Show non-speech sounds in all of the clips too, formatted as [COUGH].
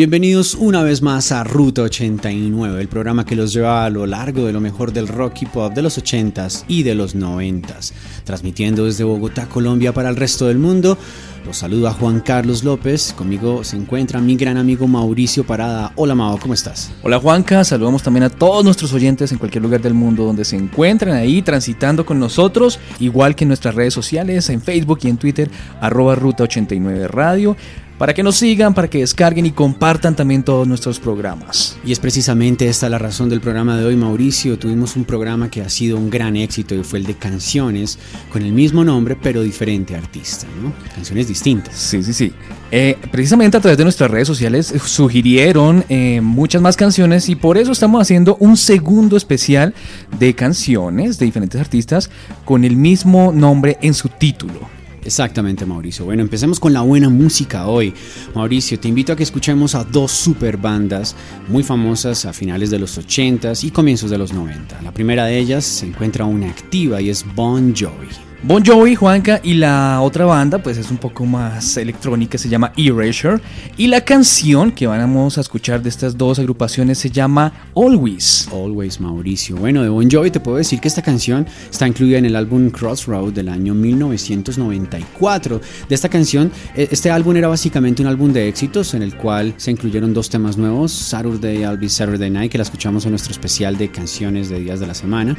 Bienvenidos una vez más a Ruta 89, el programa que los lleva a lo largo de lo mejor del rock y pop de los 80s y de los 90s. Transmitiendo desde Bogotá, Colombia para el resto del mundo. Los saluda Juan Carlos López. Conmigo se encuentra mi gran amigo Mauricio Parada. Hola Mao, ¿cómo estás? Hola Juanca, saludamos también a todos nuestros oyentes en cualquier lugar del mundo donde se encuentran ahí transitando con nosotros, igual que en nuestras redes sociales, en Facebook y en Twitter, arroba Ruta 89 Radio para que nos sigan, para que descarguen y compartan también todos nuestros programas. Y es precisamente esta la razón del programa de hoy, Mauricio. Tuvimos un programa que ha sido un gran éxito y fue el de canciones con el mismo nombre pero diferente artista, ¿no? Canciones distintas. Sí, sí, sí. Eh, precisamente a través de nuestras redes sociales sugirieron eh, muchas más canciones y por eso estamos haciendo un segundo especial de canciones de diferentes artistas con el mismo nombre en su título. Exactamente, Mauricio. Bueno, empecemos con la buena música hoy. Mauricio, te invito a que escuchemos a dos super bandas muy famosas a finales de los 80s y comienzos de los 90. La primera de ellas se encuentra una activa y es Bon Jovi. Bon Jovi, Juanca, y la otra banda, pues es un poco más electrónica, se llama Erasure. Y la canción que vamos a escuchar de estas dos agrupaciones se llama Always. Always, Mauricio. Bueno, de Bon Jovi te puedo decir que esta canción está incluida en el álbum Crossroad del año 1994. De esta canción, e, este álbum era básicamente un álbum de éxitos en el cual se incluyeron dos temas nuevos, Saturday, I'll Be Saturday Night, que la escuchamos en nuestro especial de canciones de días de la semana.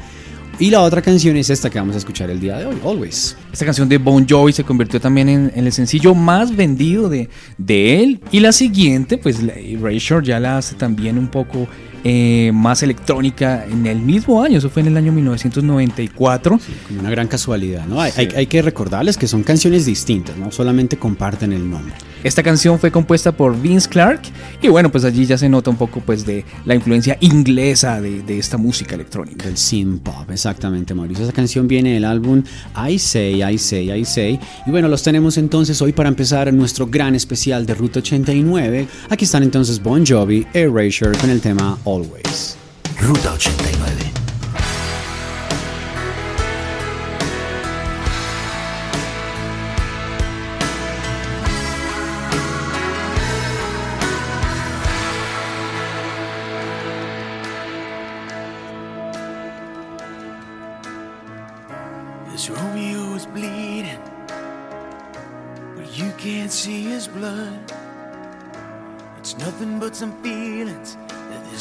Y la otra canción es esta que vamos a escuchar el día de hoy, Always. Esta canción de Bon Jovi se convirtió también en, el sencillo más vendido de, de, él. Y la siguiente, pues Erasure ya la hace también un poco eh, más electrónica en el mismo año, eso fue en el año 1994. como una gran casualidad, ¿no? Hay, hay, que recordarles que son canciones distintas, no solamente comparten el nombre. Esta canción fue compuesta por Vince Clark y bueno, pues allí ya se nota un poco pues de la influencia inglesa de, de esta música electrónica. Del synth pop, exactamente, Mauricio. Esa canción viene del álbum I Say, I Say, I Say. Y bueno, los tenemos entonces hoy para empezar nuestro gran especial de Ruta 89. Aquí están entonces Bon Jovi, Erasure con el tema always. Ruta 89. This Romeo is bleeding, but you can't see his blood. It's nothing but some feelings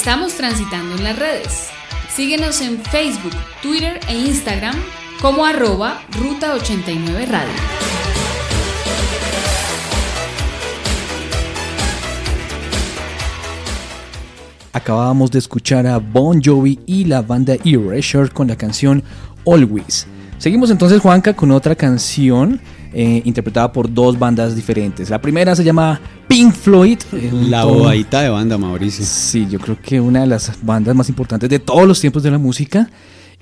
Estamos transitando en las redes. Síguenos en Facebook, Twitter e Instagram como arroba Ruta 89 Radio. Acabábamos de escuchar a Bon Jovi y la banda Erasure con la canción Always. Seguimos entonces, Juanca, con otra canción eh, interpretada por dos bandas diferentes. La primera se llama Pink Floyd. eh, La bobadita de banda, Mauricio. Sí, yo creo que una de las bandas más importantes de todos los tiempos de la música.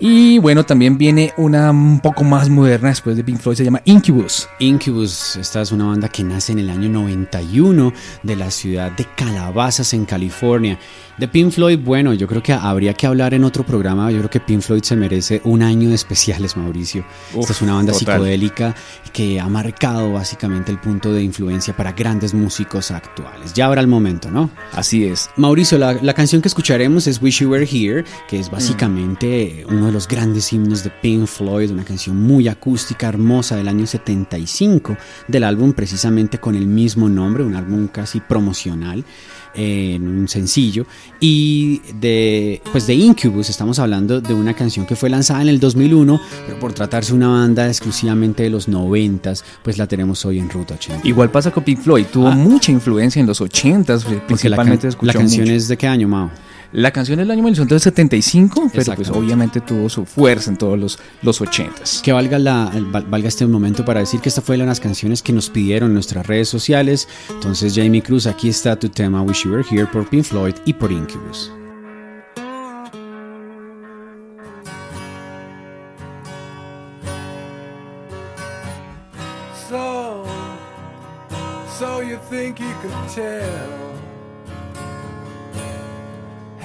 Y bueno, también viene una un poco más moderna después de Pink Floyd, se llama Incubus. Incubus, esta es una banda que nace en el año 91 de la ciudad de Calabazas en California. De Pink Floyd, bueno, yo creo que habría que hablar en otro programa. Yo creo que Pink Floyd se merece un año de especiales, Mauricio. Uf, Esta es una banda total. psicodélica que ha marcado básicamente el punto de influencia para grandes músicos actuales. Ya habrá el momento, ¿no? Así es. Mauricio, la, la canción que escucharemos es Wish You Were Here, que es básicamente uno de los grandes himnos de Pink Floyd, una canción muy acústica, hermosa del año 75 del álbum precisamente con el mismo nombre, un álbum casi promocional eh, en un sencillo y de pues de Incubus estamos hablando de una canción que fue lanzada en el 2001 pero por tratarse de una banda exclusivamente de los 90 pues la tenemos hoy en Ruta 80 Igual pasa con Pink Floyd, tuvo Ah. mucha influencia en los 80s, porque la, can- principalmente la canción mucho. es de qué año Mao La canción del año 1975, pero pues obviamente tuvo su fuerza en todos los, los 80s. Que valga, la, val- valga este momento para decir que esta fue una de las canciones que nos pidieron en nuestras redes sociales. Entonces, Jamie Cruz, aquí está tu tema Wish You Were Here por Pink Floyd y por Incubus. So, so you think you could tell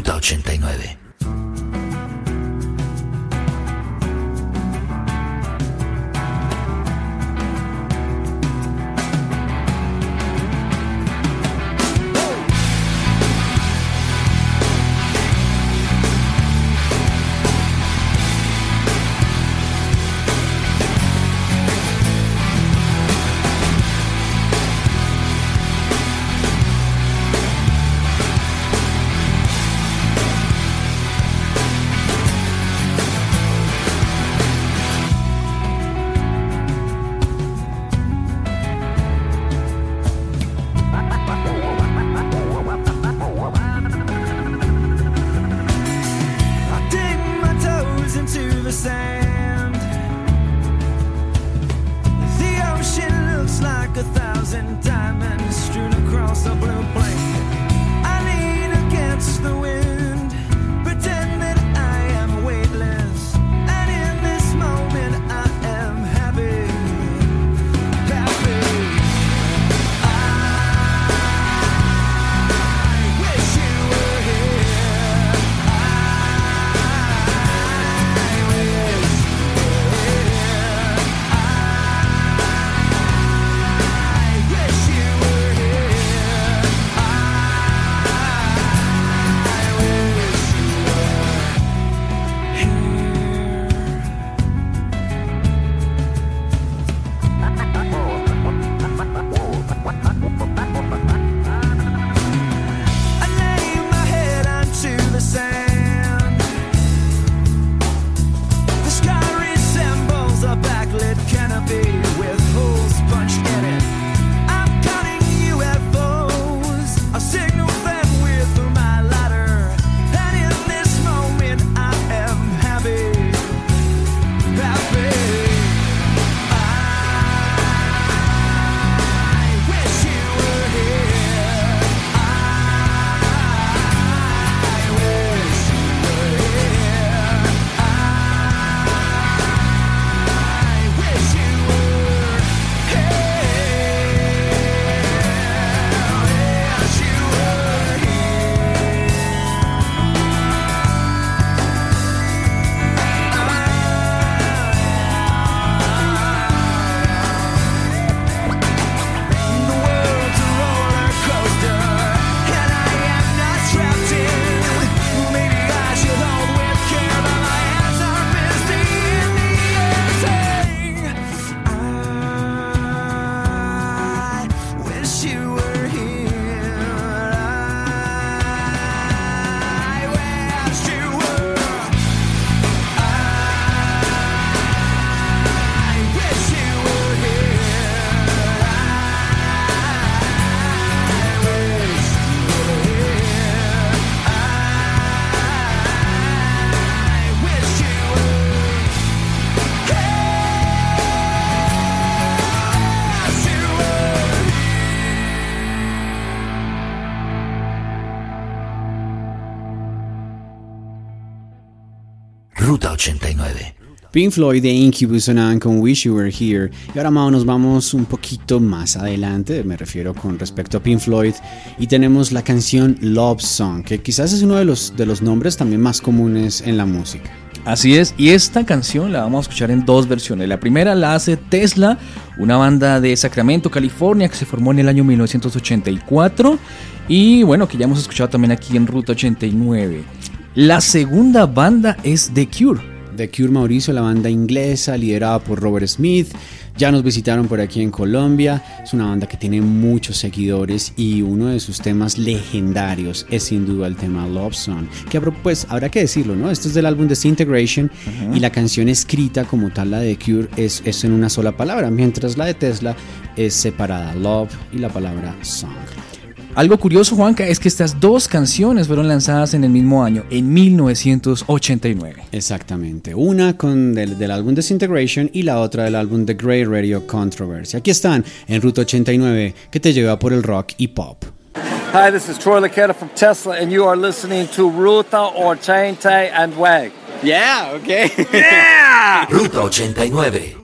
Ruta 89. Pink Floyd de Incubus sonaban con Wish You Were Here. Y ahora, Mao, nos vamos un poquito más adelante, me refiero con respecto a Pink Floyd, y tenemos la canción Love Song, que quizás es uno de los, de los nombres también más comunes en la música. Así es, y esta canción la vamos a escuchar en dos versiones. La primera la hace Tesla, una banda de Sacramento, California, que se formó en el año 1984 y bueno, que ya hemos escuchado también aquí en Ruta 89. La segunda banda es The Cure. The Cure Mauricio, la banda inglesa liderada por Robert Smith. Ya nos visitaron por aquí en Colombia. Es una banda que tiene muchos seguidores y uno de sus temas legendarios es sin duda el tema Love Song. Que pues habrá que decirlo, ¿no? Esto es del álbum Disintegration y la canción escrita como tal, la de Cure, es, es en una sola palabra, mientras la de Tesla es separada, Love y la palabra Song. Algo curioso, Juanca, es que estas dos canciones fueron lanzadas en el mismo año, en 1989. Exactamente, una con del, del álbum Disintegration y la otra del álbum The Grey Radio Controversy. Aquí están en Ruta 89 que te lleva por el rock y pop. Hi, this is Troy Laketa from Tesla, and you are listening to Ruta or Chain Tay and Wag. Yeah, okay. [LAUGHS] Ruta 89.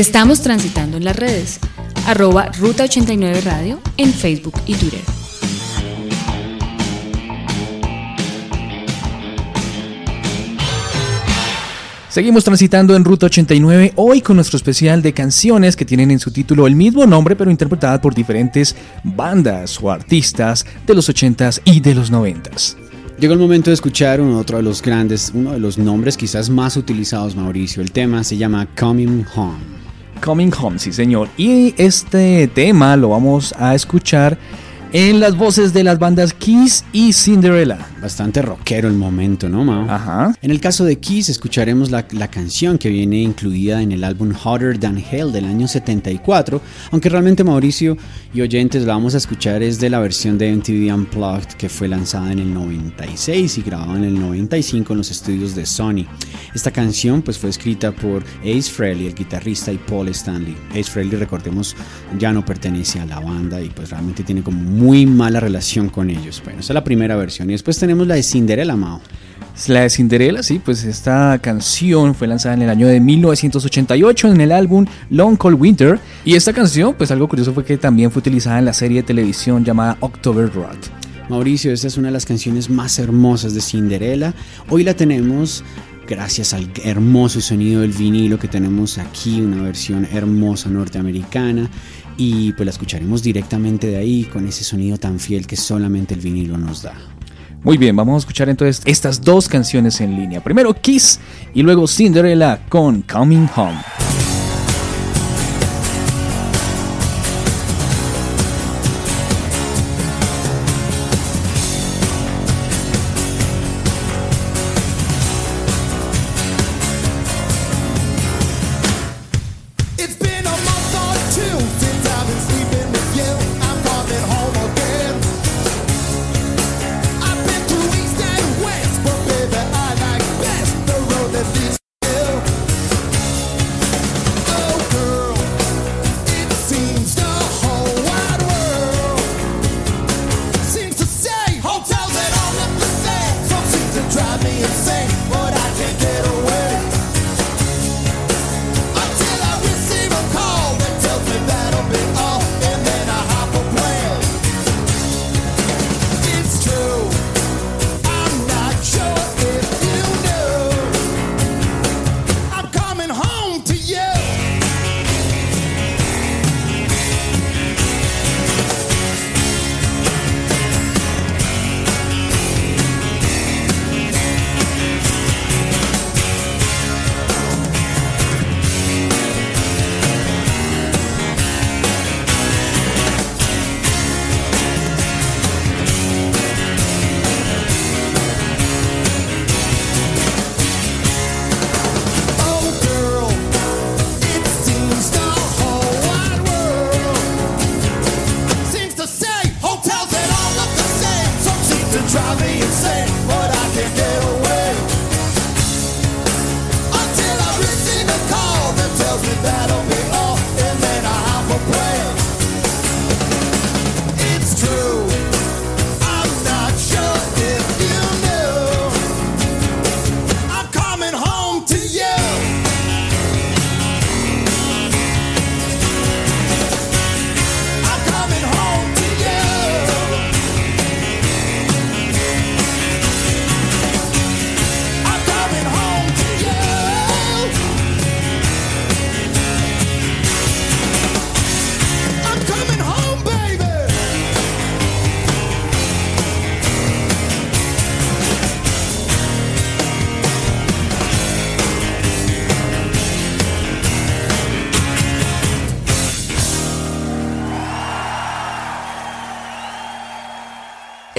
Estamos transitando en las redes. Arroba Ruta 89 Radio en Facebook y Twitter. Seguimos transitando en Ruta 89, hoy con nuestro especial de canciones que tienen en su título el mismo nombre, pero interpretadas por diferentes bandas o artistas de los 80s y de los 90s. Llegó el momento de escuchar uno otro de los grandes, uno de los nombres quizás más utilizados, Mauricio. El tema se llama Coming Home. Coming Home, sí señor. Y este tema lo vamos a escuchar en las voces de las bandas Kiss y Cinderella. Bastante rockero el momento, ¿no, Mao? Ajá. En el caso de Kiss, escucharemos la, la canción que viene incluida en el álbum Hotter Than Hell del año 74, aunque realmente Mauricio y oyentes la vamos a escuchar es de la versión de MTV Unplugged que fue lanzada en el 96 y grabada en el 95 en los estudios de Sony. Esta canción pues fue escrita por Ace Frehley, el guitarrista, y Paul Stanley. Ace Frehley, recordemos, ya no pertenece a la banda y pues realmente tiene como muy mala relación con ellos. Bueno, esa es la primera versión y después tenemos la de Cinderella, Mao. La de Cinderella, sí, pues esta canción fue lanzada en el año de 1988 en el álbum Long Cold Winter. Y esta canción, pues algo curioso fue que también fue utilizada en la serie de televisión llamada October Rot. Mauricio, esta es una de las canciones más hermosas de Cinderella. Hoy la tenemos gracias al hermoso sonido del vinilo que tenemos aquí, una versión hermosa norteamericana. Y pues la escucharemos directamente de ahí con ese sonido tan fiel que solamente el vinilo nos da. Muy bien, vamos a escuchar entonces estas dos canciones en línea. Primero Kiss y luego Cinderella con Coming Home.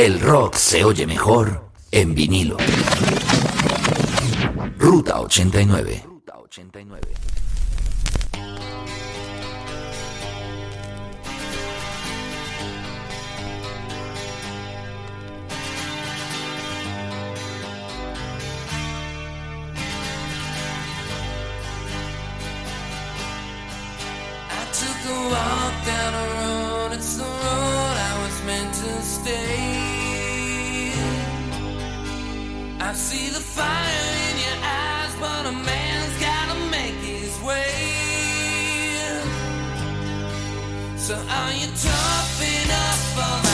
El rock se oye mejor en vinilo. Ruta 89. Ruta 89. So are you tough enough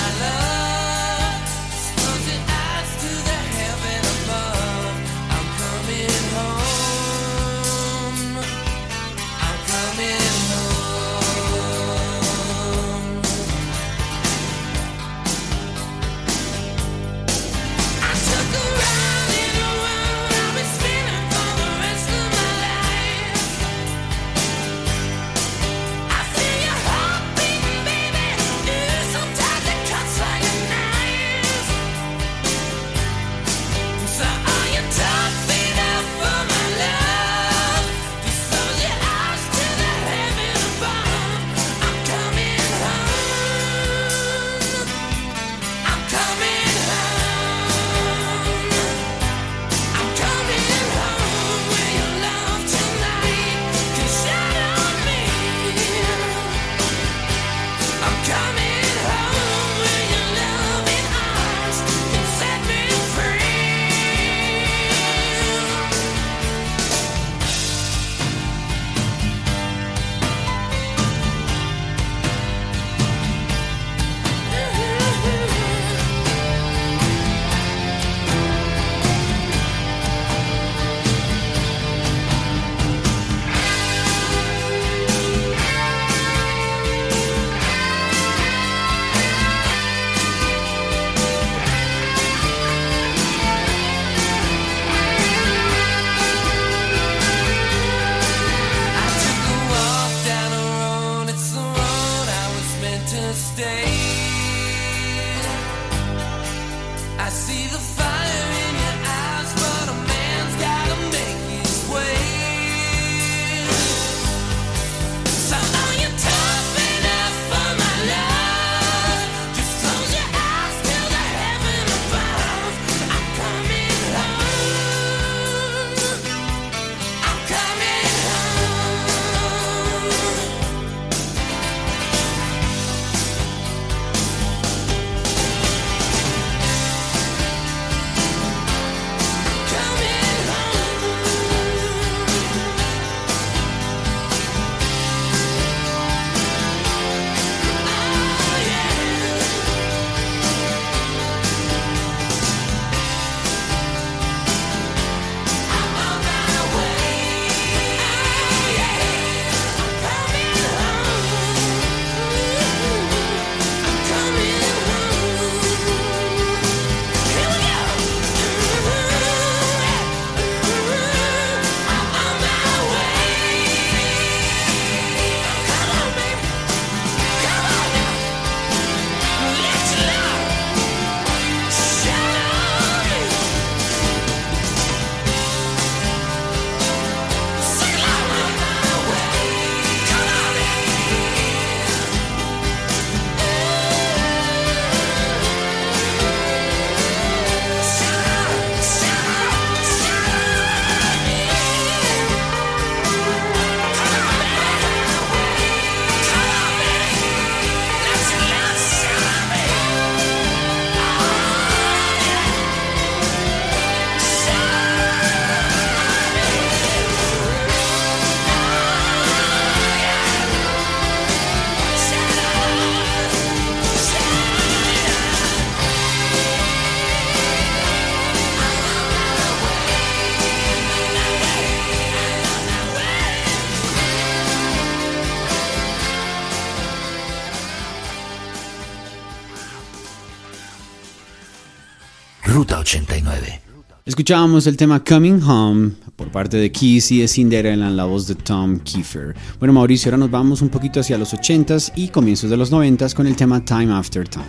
Escuchábamos el tema Coming Home por parte de Kiss y de Cinderella en la voz de Tom Kiefer. Bueno, Mauricio, ahora nos vamos un poquito hacia los 80s y comienzos de los 90s con el tema Time After Time.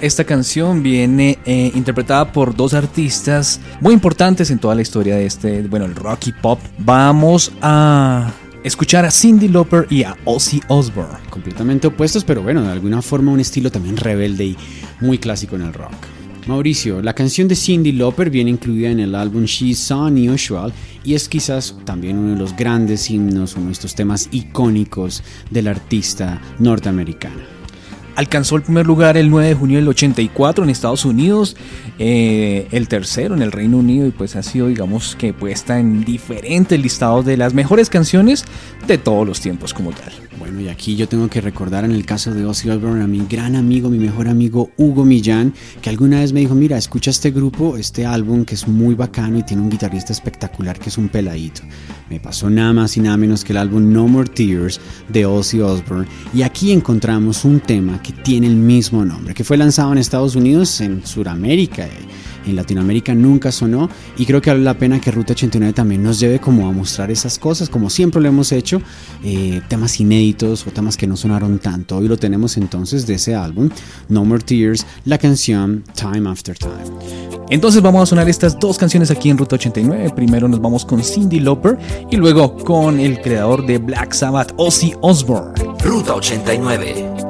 Esta canción viene eh, interpretada por dos artistas muy importantes en toda la historia de este, bueno, el rock y pop. Vamos a escuchar a Cindy Lauper y a Ozzy Osbourne. Completamente opuestos, pero bueno, de alguna forma un estilo también rebelde y muy clásico en el rock. Mauricio, la canción de Cindy Lauper viene incluida en el álbum She's So Unusual y es quizás también uno de los grandes himnos, uno de estos temas icónicos del artista norteamericana. Alcanzó el primer lugar el 9 de junio del 84 en Estados Unidos, eh, el tercero en el Reino Unido y pues ha sido digamos que puesta en diferentes listados de las mejores canciones de todos los tiempos como tal. Bueno, y aquí yo tengo que recordar en el caso de Ozzy Osbourne a mi gran amigo, mi mejor amigo Hugo Millán, que alguna vez me dijo, mira, escucha este grupo, este álbum que es muy bacano y tiene un guitarrista espectacular que es un peladito. Me pasó nada más y nada menos que el álbum No More Tears de Ozzy Osbourne y aquí encontramos un tema que tiene el mismo nombre, que fue lanzado en Estados Unidos, en Sudamérica. eh, en Latinoamérica nunca sonó y creo que vale la pena que Ruta 89 también nos lleve como a mostrar esas cosas, como siempre lo hemos hecho, eh, temas inéditos o temas que no sonaron tanto. Hoy lo tenemos entonces de ese álbum, No More Tears, la canción Time After Time. Entonces vamos a sonar estas dos canciones aquí en Ruta 89. Primero nos vamos con Cindy Lauper y luego con el creador de Black Sabbath, Ozzy Osbourne. Ruta 89.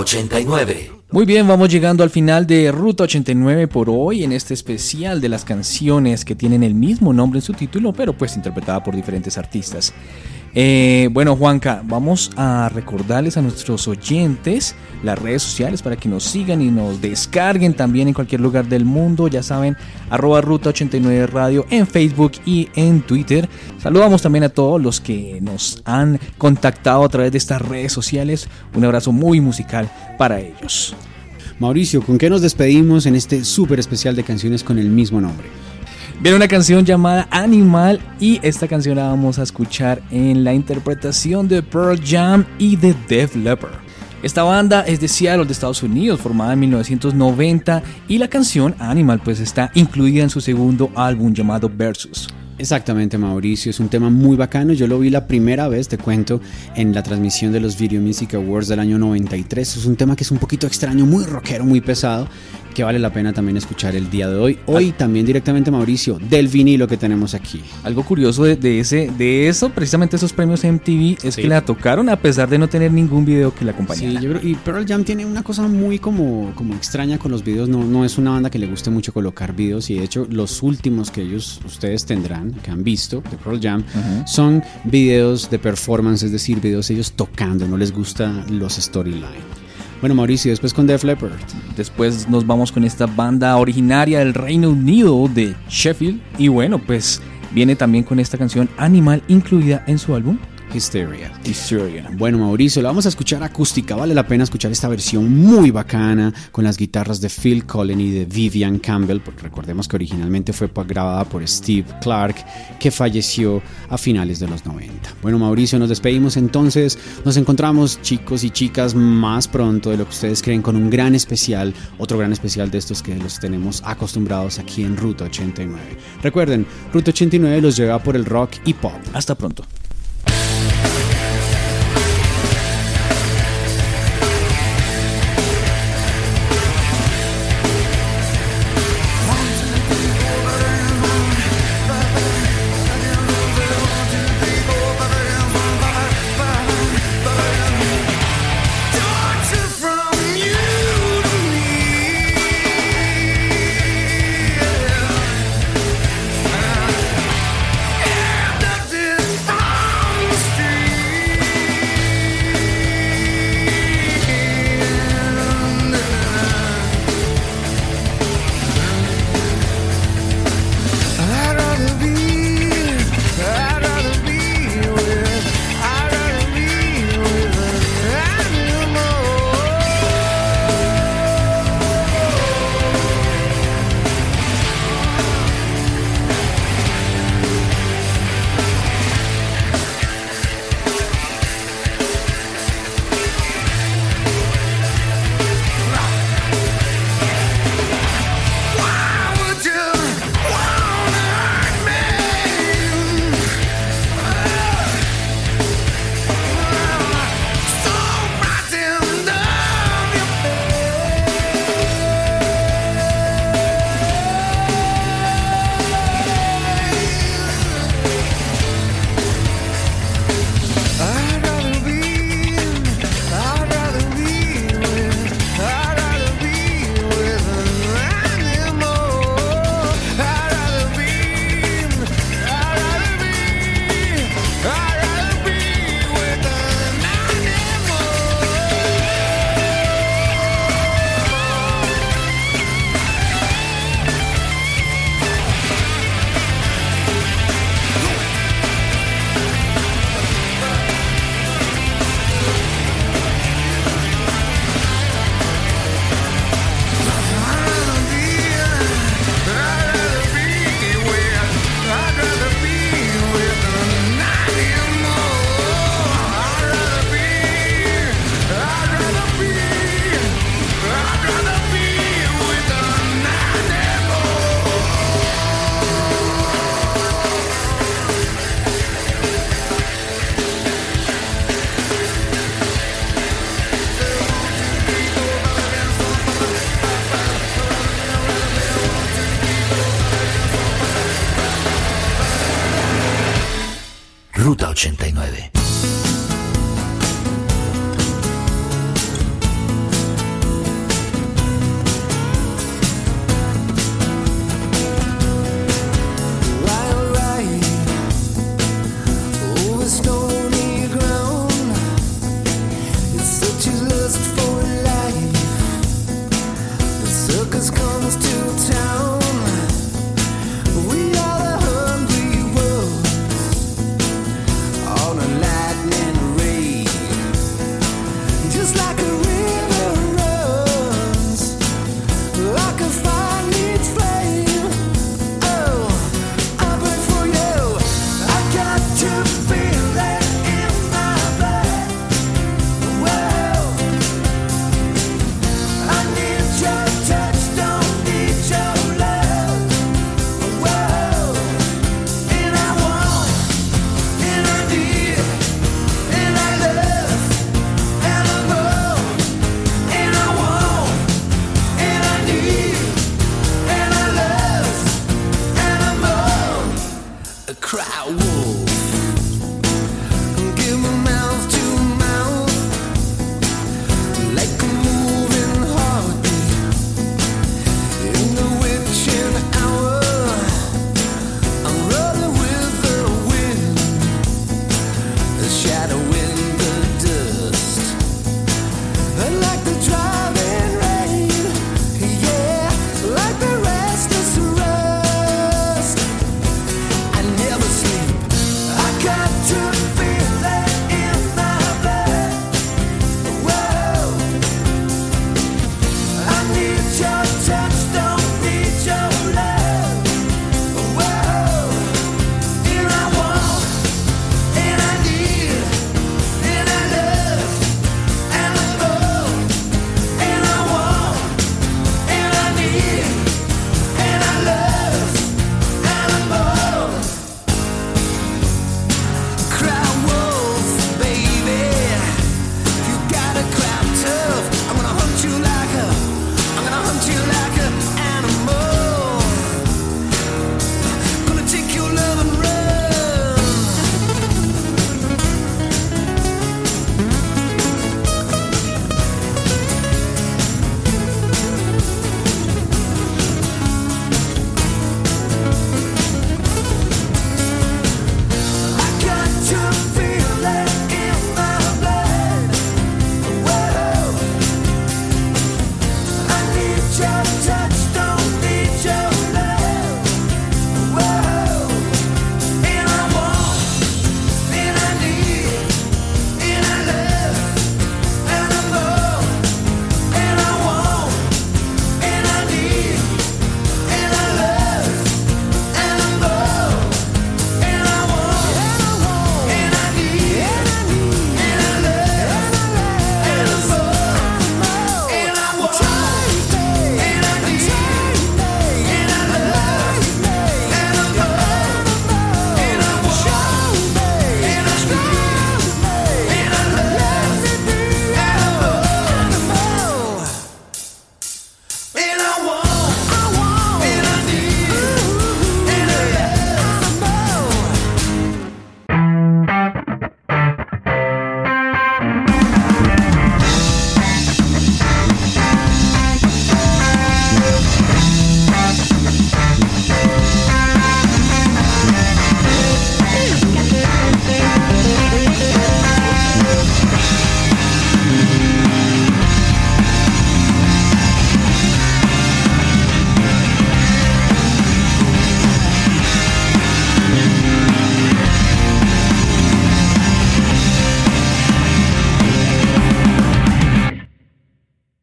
89. Muy bien, vamos llegando al final de Ruta 89 por hoy en este especial de las canciones que tienen el mismo nombre en su título, pero pues interpretada por diferentes artistas. Eh, bueno, Juanca, vamos a recordarles a nuestros oyentes las redes sociales para que nos sigan y nos descarguen también en cualquier lugar del mundo. Ya saben, arroba Ruta 89 Radio en Facebook y en Twitter. Saludamos también a todos los que nos han contactado a través de estas redes sociales. Un abrazo muy musical para ellos. Mauricio, ¿con qué nos despedimos en este súper especial de canciones con el mismo nombre? Viene una canción llamada Animal y esta canción la vamos a escuchar en la interpretación de Pearl Jam y de Def Leppard. Esta banda es de Seattle, de Estados Unidos, formada en 1990 y la canción Animal pues está incluida en su segundo álbum llamado Versus. Exactamente, Mauricio. Es un tema muy bacano. Yo lo vi la primera vez, te cuento, en la transmisión de los Video Music Awards del año 93. Es un tema que es un poquito extraño, muy rockero, muy pesado, que vale la pena también escuchar el día de hoy. Hoy también directamente, Mauricio, del vinilo que tenemos aquí. Algo curioso de, de ese, de eso, precisamente esos premios MTV, es Sí. que la tocaron a pesar de no tener ningún video que la acompañara. Sí, yo creo, y Pearl Jam tiene una cosa muy como, como extraña con los videos. No, no es una banda que le guste mucho colocar videos. Y de hecho, los últimos que ellos, ustedes tendrán, que han visto de Pearl Jam, son videos de performance, es decir, videos ellos tocando. No les gusta los storyline. Bueno, Mauricio, después con Def Leppard. Después nos vamos con esta banda originaria del Reino Unido de Sheffield. Y bueno, pues viene también con esta canción Animal incluida en su álbum Hysteria. Hysteria. Bueno, Mauricio, la vamos a escuchar acústica. Vale la pena escuchar esta versión muy bacana con las guitarras de Phil Collen y de Vivian Campbell. porque recordemos que originalmente fue grabada por Steve Clark, que falleció a finales de los 90. Bueno, Mauricio, nos despedimos entonces. Nos encontramos, chicos y chicas, más pronto de lo que ustedes creen con un gran especial, otro gran especial de estos que los tenemos acostumbrados aquí en Ruta 89. Recuerden, Ruta 89 los lleva por el rock y pop. Hasta pronto.